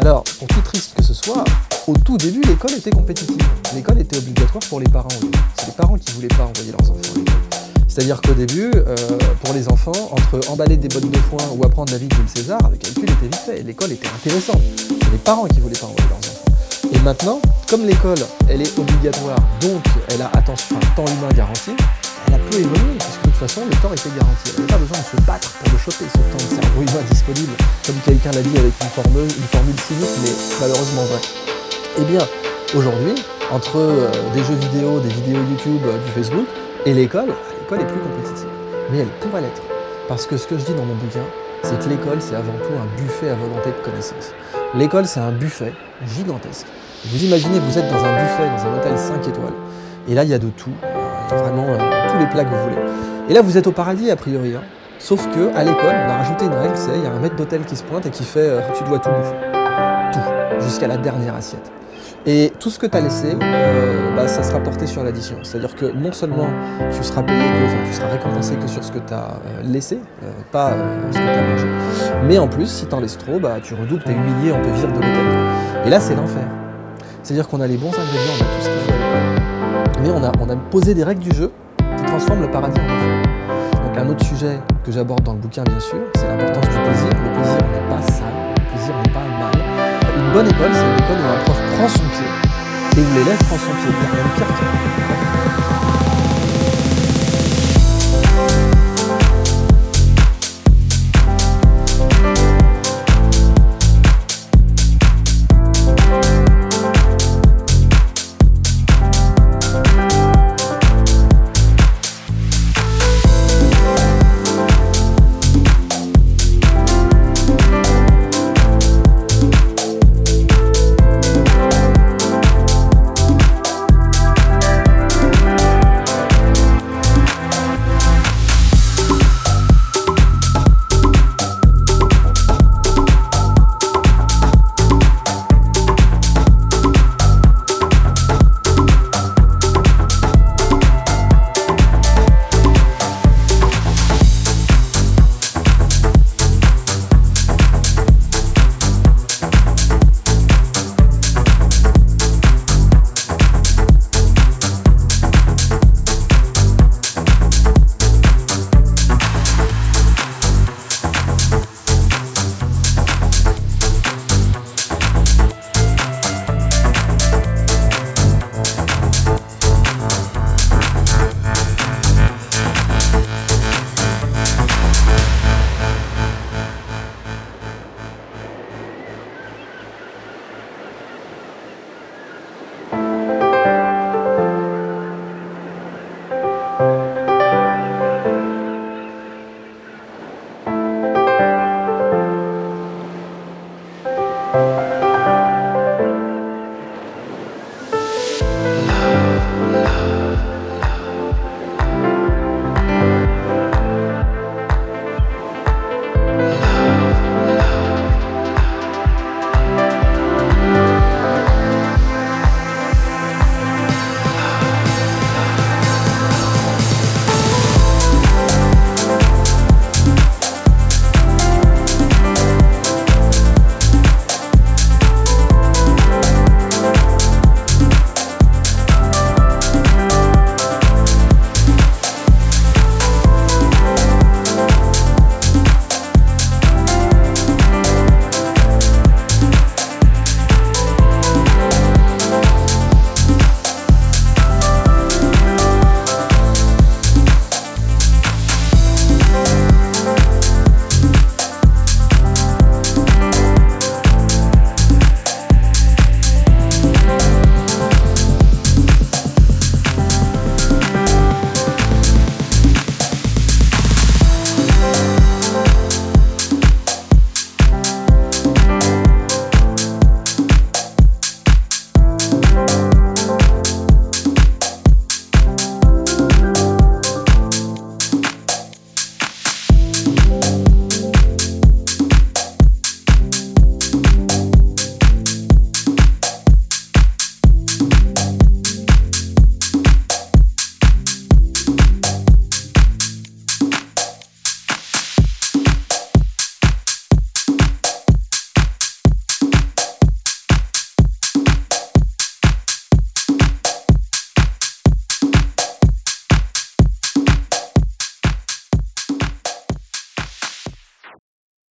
Alors, pour tout triste que ce soit, au tout début, l'école était compétitive. L'école était obligatoire pour les parents. C'est les parents qui voulaient pas envoyer leurs enfants à. C'est-à-dire qu'au début, euh, pour les enfants, entre emballer des bottes de foin ou apprendre la vie de César, avec calcul était vite fait. L'école était intéressante. C'est les parents qui voulaient pas envoyer leurs enfants. Et maintenant, comme l'école, elle est obligatoire, donc elle a un temps humain garanti, elle a peu évolué, parce que de toute façon, le temps était garanti. Elle n'avait pas besoin de se battre pour le choper, ce temps de cerveau humain disponible, comme quelqu'un l'a dit avec une formule, une formule cynique, mais malheureusement vrai. Eh bien, aujourd'hui, entre euh, des jeux vidéo, des vidéos YouTube, euh, du Facebook, et l'école, l'école est plus compétitive. Mais elle pourrait l'être. Parce que ce que je dis dans mon bouquin, c'est que l'école, c'est avant tout un buffet à volonté de connaissances. L'école, c'est un buffet gigantesque. Vous imaginez, vous êtes dans un buffet, dans un hôtel 5 étoiles, et là, il y a de tout, vraiment tous les plats que vous voulez. Et là, vous êtes au paradis, a priori. Hein. Sauf que à l'école, on a rajouté une règle, c'est il y a un maître d'hôtel qui se pointe et qui fait tu dois tout bouffer. Tout, jusqu'à la dernière assiette. Et tout ce que tu as laissé, euh, bah, ça sera porté sur l'addition. C'est-à-dire que non seulement tu seras payé, tu seras récompensé que sur ce que tu as euh, laissé, euh, pas ce que tu as mangé, mais en plus, si tu en laisses trop, bah, tu redoubles, tu es humilié, on te vire de l'hôtel. Et là, c'est l'enfer. C'est-à-dire qu'on a les bons ingrédients, on a tout ce qu'il faut mais on a, on a posé des règles du jeu qui transforment le paradis en enfer. Donc un autre sujet que j'aborde dans le bouquin, bien sûr, c'est l'importance du plaisir. Le plaisir n'est pas sale, le plaisir n'est pas mal. Une bonne école, c'est une école où un prof prend son pied et où l'élève prend son pied. Il y a